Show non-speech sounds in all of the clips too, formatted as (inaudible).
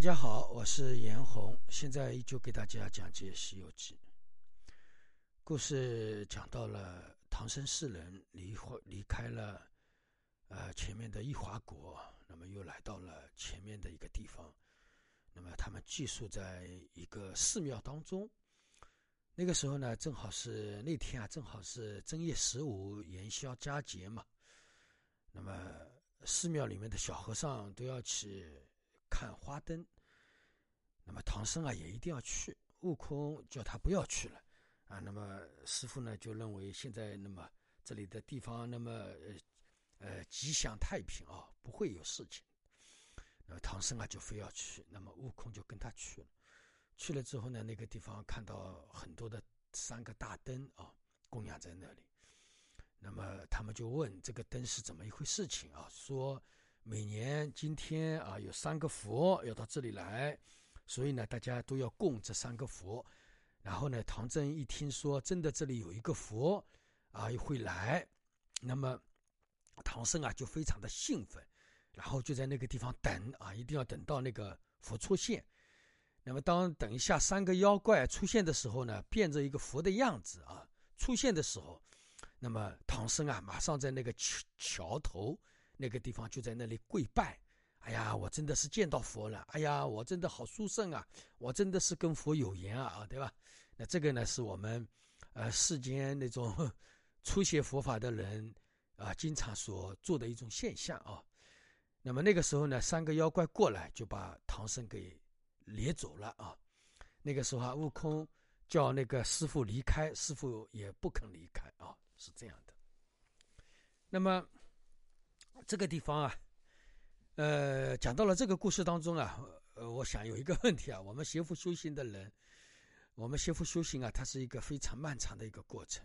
大家好，我是严红，现在依旧给大家讲解《西游记》。故事讲到了唐僧四人离离开了呃前面的一华国，那么又来到了前面的一个地方，那么他们寄宿在一个寺庙当中。那个时候呢，正好是那天啊，正好是正月十五元宵佳节嘛。那么寺庙里面的小和尚都要去。看花灯，那么唐僧啊也一定要去。悟空叫他不要去了啊。那么师傅呢就认为现在那么这里的地方那么呃呃吉祥太平啊，不会有事情。那么唐僧啊就非要去，那么悟空就跟他去了。去了之后呢，那个地方看到很多的三个大灯啊供养在那里。那么他们就问这个灯是怎么一回事情啊？说。每年今天啊，有三个佛要到这里来，所以呢，大家都要供这三个佛。然后呢，唐僧一听说真的这里有一个佛啊会来，那么唐僧啊就非常的兴奋，然后就在那个地方等啊，一定要等到那个佛出现。那么当等一下三个妖怪出现的时候呢，变着一个佛的样子啊出现的时候，那么唐僧啊马上在那个桥桥头。那个地方就在那里跪拜，哎呀，我真的是见到佛了，哎呀，我真的好殊胜啊，我真的是跟佛有缘啊，对吧？那这个呢，是我们，呃，世间那种 (laughs) 初学佛法的人啊，经常所做的一种现象啊。那么那个时候呢，三个妖怪过来就把唐僧给掠走了啊。那个时候啊，悟空叫那个师傅离开，师傅也不肯离开啊，是这样的。那么。这个地方啊，呃，讲到了这个故事当中啊，呃，我想有一个问题啊，(laughs) 我们学佛修行的人，我们学佛修行啊，它是一个非常漫长的一个过程。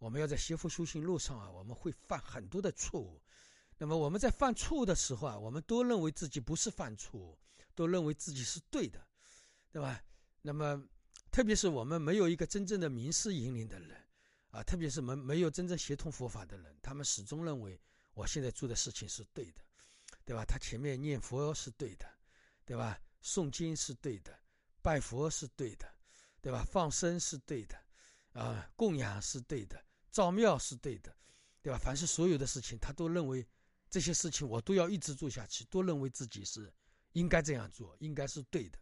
我们要在学佛修行路上啊，我们会犯很多的错误。那么我们在犯错误的时候啊，我们都认为自己不是犯错误，都认为自己是对的，对吧？那么特别是我们没有一个真正的名师引领的人啊，特别是没没有真正协同佛法的人，他们始终认为。我现在做的事情是对的，对吧？他前面念佛是对的，对吧？诵经是对的，拜佛是对的，对吧？放生是对的，啊，供养是对的，造庙是对的，对吧？凡是所有的事情，他都认为这些事情我都要一直做下去，都认为自己是应该这样做，应该是对的，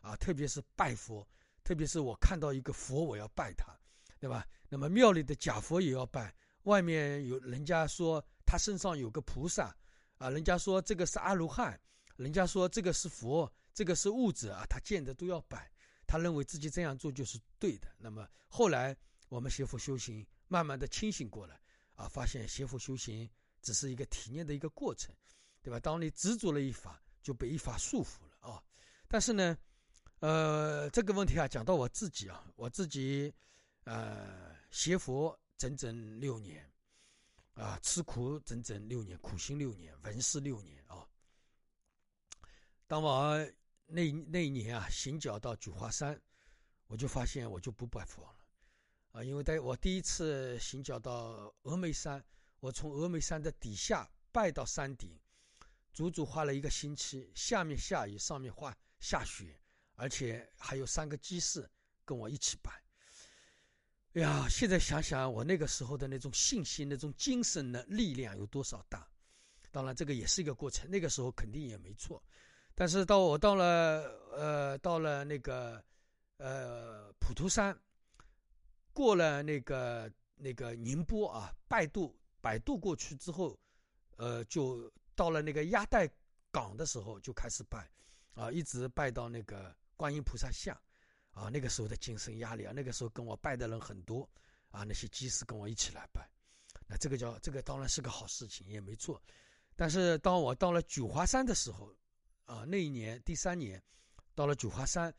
啊，特别是拜佛，特别是我看到一个佛，我要拜他，对吧？那么庙里的假佛也要拜，外面有人家说。他身上有个菩萨，啊，人家说这个是阿罗汉，人家说这个是佛，这个是物质啊，他见的都要摆，他认为自己这样做就是对的。那么后来我们学佛修行，慢慢的清醒过来，啊，发现学佛修行只是一个体验的一个过程，对吧？当你执着了一法，就被一法束缚了啊。但是呢，呃，这个问题啊，讲到我自己啊，我自己，呃，学佛整整六年。啊，吃苦整整六年，苦行六年，文思六年啊。当我那那一年啊，行脚到九华山，我就发现我就不拜佛了啊，因为在我第一次行脚到峨眉山，我从峨眉山的底下拜到山顶，足足花了一个星期，下面下雨，上面画下雪，而且还有三个居士跟我一起拜。哎呀，现在想想，我那个时候的那种信心、那种精神的力量有多少大？当然，这个也是一个过程。那个时候肯定也没错，但是到我到了呃，到了那个呃普陀山，过了那个那个宁波啊，拜渡摆渡过去之后，呃，就到了那个鸭带港的时候，就开始拜啊，一直拜到那个观音菩萨像。啊，那个时候的精神压力啊，那个时候跟我拜的人很多啊，那些祭司跟我一起来拜，那这个叫这个当然是个好事情，也没错。但是当我到了九华山的时候，啊，那一年第三年，到了九华山，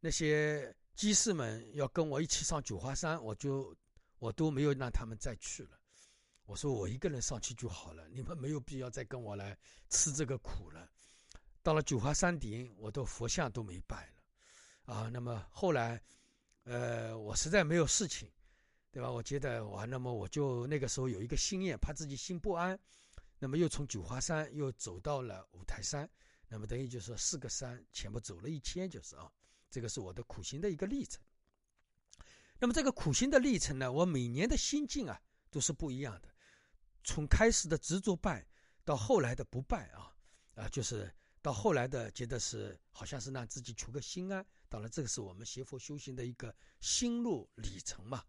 那些祭司们要跟我一起上九华山，我就我都没有让他们再去了。我说我一个人上去就好了，你们没有必要再跟我来吃这个苦了。到了九华山顶，我都佛像都没拜了。啊，那么后来，呃，我实在没有事情，对吧？我觉得我那么我就那个时候有一个心愿，怕自己心不安，那么又从九华山又走到了五台山，那么等于就是四个山全部走了一千，就是啊，这个是我的苦行的一个历程。那么这个苦行的历程呢，我每年的心境啊都是不一样的，从开始的执着拜到后来的不拜啊，啊，就是到后来的觉得是好像是让自己求个心安。当然，这个是我们学佛修行的一个心路里程嘛，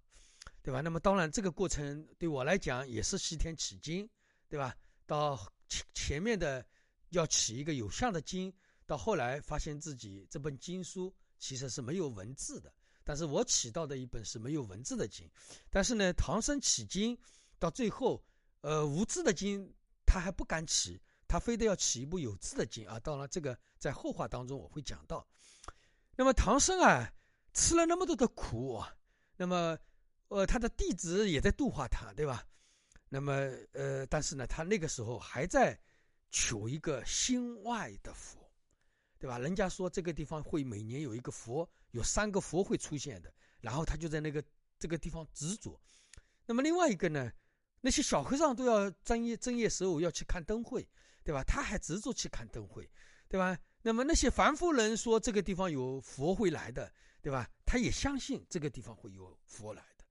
对吧？那么当然，这个过程对我来讲也是西天取经，对吧？到前前面的要取一个有相的经，到后来发现自己这本经书其实是没有文字的，但是我起到的一本是没有文字的经，但是呢，唐僧起经到最后，呃，无字的经他还不敢起，他非得要起一部有字的经啊。当然，这个在后话当中我会讲到。那么唐僧啊，吃了那么多的苦，那么，呃，他的弟子也在度化他，对吧？那么，呃，但是呢，他那个时候还在求一个心外的佛，对吧？人家说这个地方会每年有一个佛，有三个佛会出现的，然后他就在那个这个地方执着。那么另外一个呢，那些小和尚都要正夜正夜十五要去看灯会，对吧？他还执着去看灯会，对吧？那么那些凡夫人说这个地方有佛会来的，对吧？他也相信这个地方会有佛来的。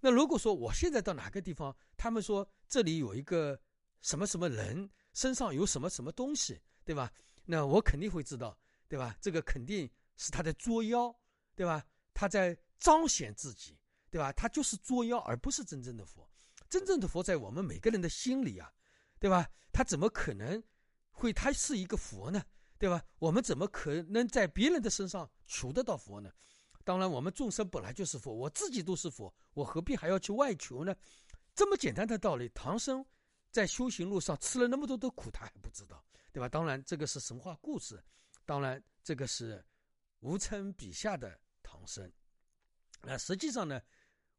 那如果说我现在到哪个地方，他们说这里有一个什么什么人身上有什么什么东西，对吧？那我肯定会知道，对吧？这个肯定是他在作妖，对吧？他在彰显自己，对吧？他就是作妖，而不是真正的佛。真正的佛在我们每个人的心里啊，对吧？他怎么可能会他是一个佛呢？对吧？我们怎么可能在别人的身上求得到佛呢？当然，我们众生本来就是佛，我自己都是佛，我何必还要去外求呢？这么简单的道理，唐僧在修行路上吃了那么多的苦，他还不知道，对吧？当然，这个是神话故事，当然，这个是吴承笔下的唐僧。那实际上呢，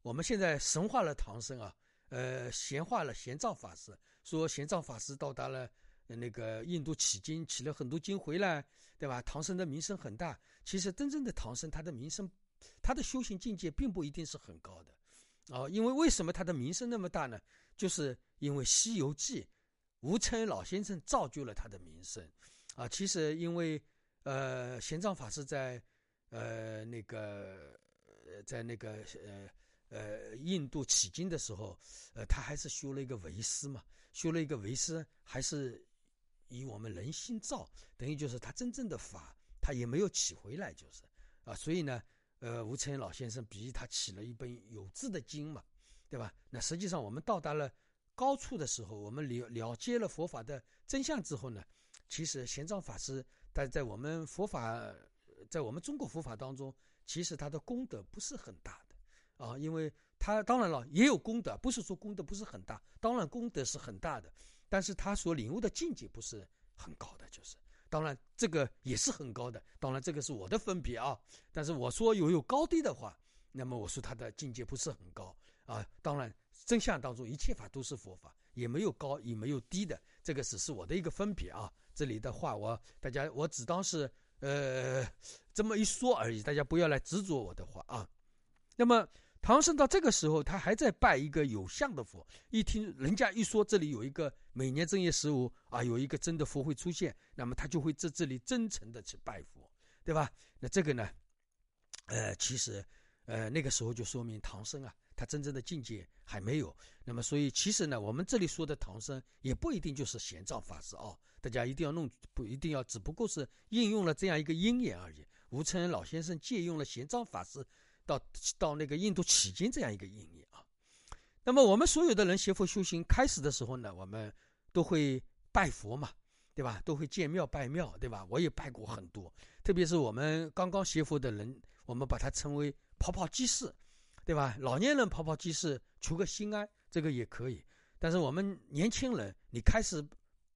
我们现在神化了唐僧啊，呃，闲化了玄奘法师，说玄奘法师到达了。那个印度取经，取了很多经回来，对吧？唐僧的名声很大。其实真正的唐僧，他的名声，他的修行境界并不一定是很高的，啊，因为为什么他的名声那么大呢？就是因为《西游记》，吴承恩老先生造就了他的名声，啊，其实因为呃，玄奘法师在呃那个在那个呃呃印度取经的时候，呃，他还是修了一个为师嘛，修了一个为师，还是。以我们人心造，等于就是他真正的法，他也没有起回来，就是啊，所以呢，呃，吴承恩老先生比喻他起了一本有字的经嘛，对吧？那实际上我们到达了高处的时候，我们了了结了佛法的真相之后呢，其实玄奘法师，但在我们佛法，在我们中国佛法当中，其实他的功德不是很大的啊，因为他当然了也有功德，不是说功德不是很大，当然功德是很大的。但是他所领悟的境界不是很高的，就是当然这个也是很高的，当然这个是我的分别啊。但是我说有有高低的话，那么我说他的境界不是很高啊。当然真相当中一切法都是佛法，也没有高也没有低的，这个只是我的一个分别啊。这里的话我大家我只当是呃这么一说而已，大家不要来执着我的话啊。那么。唐僧到这个时候，他还在拜一个有相的佛。一听人家一说这里有一个每年正月十五啊，有一个真的佛会出现，那么他就会在这里真诚的去拜佛，对吧？那这个呢，呃，其实，呃，那个时候就说明唐僧啊，他真正的境界还没有。那么，所以其实呢，我们这里说的唐僧也不一定就是玄奘法师啊，大家一定要弄不一定要，只不过是应用了这样一个因缘而已。吴承恩老先生借用了玄奘法师。到到那个印度取经这样一个意义啊，那么我们所有的人学佛修行开始的时候呢，我们都会拜佛嘛，对吧？都会建庙拜庙，对吧？我也拜过很多，特别是我们刚刚学佛的人，我们把它称为跑跑集市，对吧？老年人跑跑集市求个心安，这个也可以。但是我们年轻人，你开始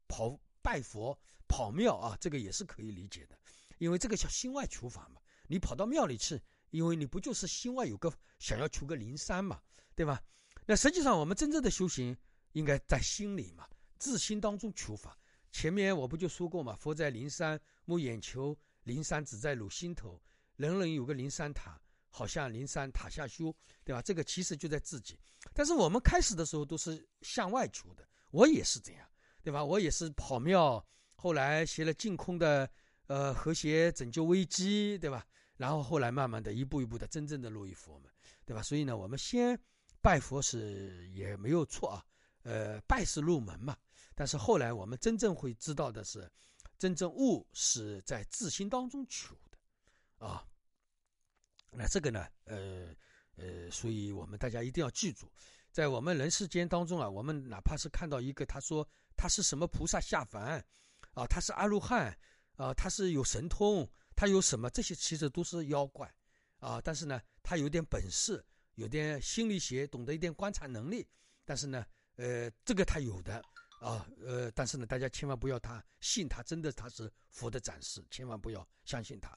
跑拜佛、跑庙啊，这个也是可以理解的，因为这个叫心外求法嘛，你跑到庙里去。因为你不就是心外有个想要求个灵山嘛，对吧？那实际上我们真正的修行应该在心里嘛，自心当中求法。前面我不就说过嘛，佛在灵山目眼球，灵山只在汝心头。人人有个灵山塔，好像灵山塔下修，对吧？这个其实就在自己。但是我们开始的时候都是向外求的，我也是这样，对吧？我也是跑庙后来学了净空的呃和谐拯救危机，对吧？然后后来慢慢的一步一步的真正的入于佛门，对吧？所以呢，我们先拜佛是也没有错啊，呃，拜是入门嘛。但是后来我们真正会知道的是，真正悟是在自心当中求的，啊。那这个呢，呃呃，所以我们大家一定要记住，在我们人世间当中啊，我们哪怕是看到一个他说他是什么菩萨下凡，啊，他是阿罗汉，啊，他是有神通，他有什么这些其实都是妖怪，啊，但是呢，他有点本事，有点心理学，懂得一点观察能力，但是呢，呃，这个他有的，啊，呃，但是呢，大家千万不要他信他真的他是佛的展示，千万不要相信他。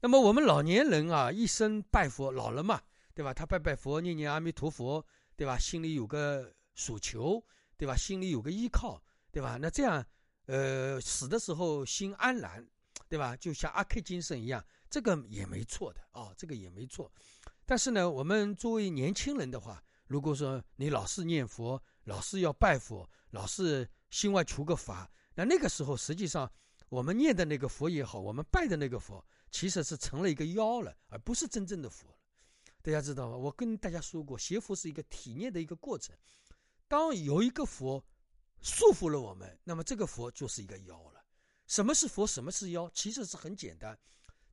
那么我们老年人啊，一生拜佛，老了嘛，对吧？他拜拜佛，念念阿弥陀佛，对吧？心里有个所求，对吧？心里有个依靠，对吧？那这样，呃，死的时候心安然，对吧？就像阿 K 精神一样，这个也没错的啊，这个也没错。但是呢，我们作为年轻人的话，如果说你老是念佛，老是要拜佛，老是心外求个法，那那个时候实际上我们念的那个佛也好，我们拜的那个佛。其实是成了一个妖了，而不是真正的佛了。大家知道吗？我跟大家说过，学佛是一个体验的一个过程。当有一个佛束缚了我们，那么这个佛就是一个妖了。什么是佛？什么是妖？其实是很简单，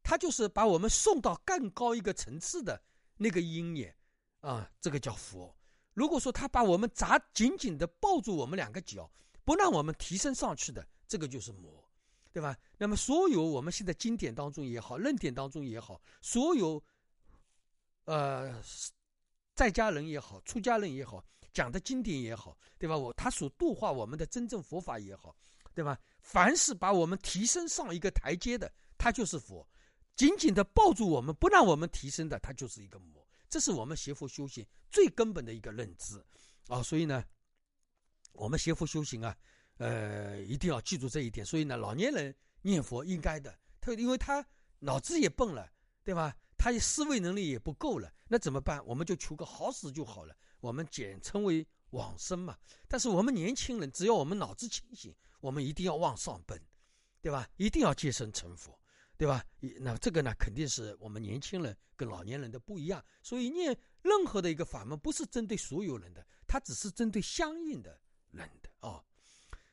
它就是把我们送到更高一个层次的那个因缘啊，这个叫佛。如果说他把我们砸紧紧的抱住我们两个脚，不让我们提升上去的，这个就是魔。对吧？那么所有我们现在经典当中也好，论点当中也好，所有，呃，在家人也好，出家人也好，讲的经典也好，对吧？我他所度化我们的真正佛法也好，对吧？凡是把我们提升上一个台阶的，他就是佛；紧紧的抱住我们，不让我们提升的，他就是一个魔。这是我们学佛修行最根本的一个认知啊！所以呢，我们学佛修行啊。呃，一定要记住这一点。所以呢，老年人念佛应该的，他因为他脑子也笨了，对吧？他思维能力也不够了，那怎么办？我们就求个好死就好了，我们简称为往生嘛。但是我们年轻人，只要我们脑子清醒，我们一定要往上奔，对吧？一定要戒身成佛，对吧？那这个呢，肯定是我们年轻人跟老年人的不一样。所以念任何的一个法门，不是针对所有人的，它只是针对相应的人的啊。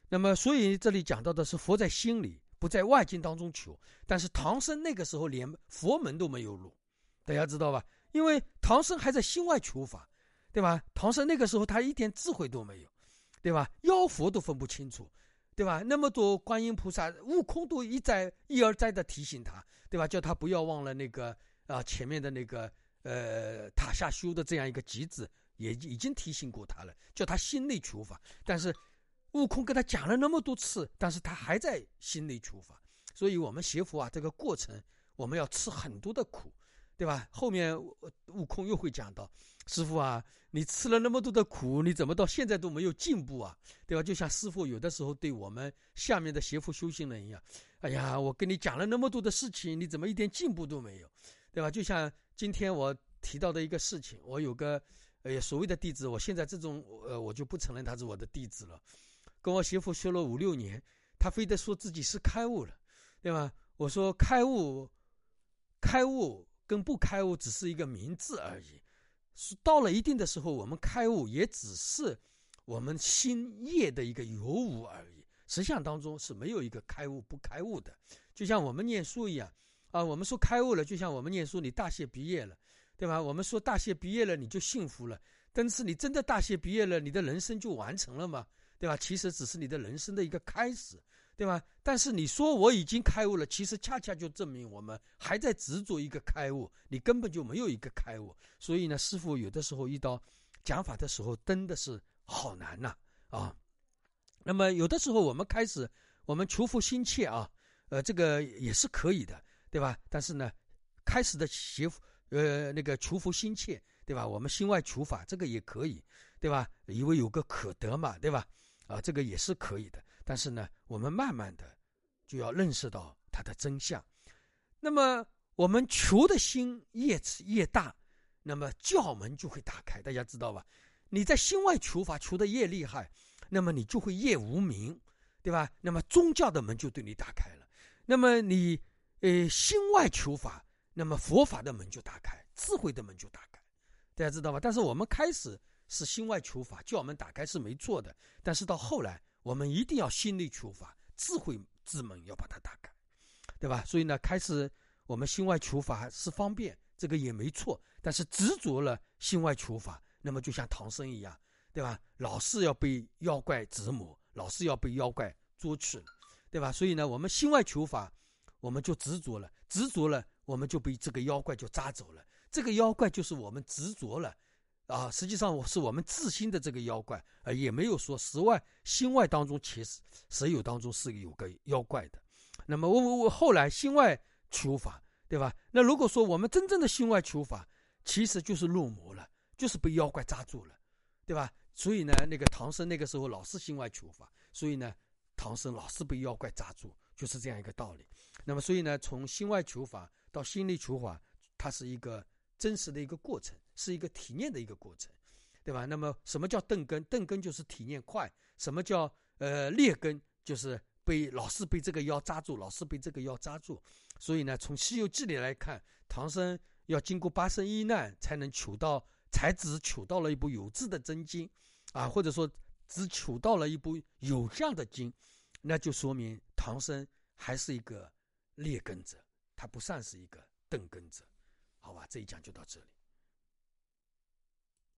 那么，所以这里讲到的是佛在心里，不在外境当中求。但是唐僧那个时候连佛门都没有入，大家知道吧？因为唐僧还在心外求法，对吧？唐僧那个时候他一点智慧都没有，对吧？妖佛都分不清楚，对吧？那么多观音菩萨、悟空都一再一而再的提醒他，对吧？叫他不要忘了那个啊前面的那个呃塔下修的这样一个机子，也已经提醒过他了，叫他心内求法，但是。悟空跟他讲了那么多次，但是他还在心内求法。所以，我们学佛啊，这个过程我们要吃很多的苦，对吧？后面悟空又会讲到：“师傅啊，你吃了那么多的苦，你怎么到现在都没有进步啊？对吧？”就像师傅有的时候对我们下面的学佛修行人一样：“哎呀，我跟你讲了那么多的事情，你怎么一点进步都没有？对吧？”就像今天我提到的一个事情，我有个呃所谓的弟子，我现在这种呃我就不承认他是我的弟子了。跟我媳妇学了五六年，他非得说自己是开悟了，对吧？我说开悟，开悟跟不开悟只是一个名字而已。是到了一定的时候，我们开悟也只是我们心业的一个有无而已。实相当中是没有一个开悟不开悟的。就像我们念书一样，啊，我们说开悟了，就像我们念书，你大学毕业了，对吧？我们说大学毕业了你就幸福了，但是你真的大学毕业了，你的人生就完成了吗？对吧？其实只是你的人生的一个开始，对吧？但是你说我已经开悟了，其实恰恰就证明我们还在执着一个开悟，你根本就没有一个开悟。所以呢，师傅有的时候遇到讲法的时候，真的是好难呐啊。那么有的时候我们开始我们求佛心切啊，呃，这个也是可以的，对吧？但是呢，开始的学呃那个求佛心切，对吧？我们心外求法，这个也可以，对吧？因为有个可得嘛，对吧？啊，这个也是可以的，但是呢，我们慢慢的就要认识到它的真相。那么我们求的心越越大，那么教门就会打开。大家知道吧？你在心外求法求的越厉害，那么你就会越无名，对吧？那么宗教的门就对你打开了。那么你呃心外求法，那么佛法的门就打开，智慧的门就打开，大家知道吧？但是我们开始是心外求法，教门打开是没错的。但是到后来，我们一定要心内求法，智慧之门要把它打开，对吧？所以呢，开始我们心外求法是方便，这个也没错。但是执着了心外求法，那么就像唐僧一样，对吧？老是要被妖怪折磨。老是要被妖怪捉去，对吧？所以呢，我们心外求法，我们就执着了，执着了，我们就被这个妖怪就扎走了。这个妖怪就是我们执着了，啊，实际上我是我们自心的这个妖怪，啊，也没有说实外心外当中其实实有当中是有个妖怪的。那么我我我后来心外求法，对吧？那如果说我们真正的心外求法，其实就是入魔了，就是被妖怪扎住了，对吧？所以呢，那个唐僧那个时候老是心外求法，所以呢，唐僧老是被妖怪扎住，就是这样一个道理。那么，所以呢，从心外求法到心里求法，它是一个真实的一个过程，是一个体验的一个过程，对吧？那么，什么叫钝根？钝根就是体验快。什么叫呃劣根？就是被老是被这个妖扎住，老是被这个妖扎住。所以呢，从《西游记》里来看，唐僧要经过八生一难才能求到。才只求到了一部有字的真经，啊，或者说只求到了一部有相的经，那就说明唐僧还是一个劣根者，他不算是一个钝根者，好吧？这一讲就到这里。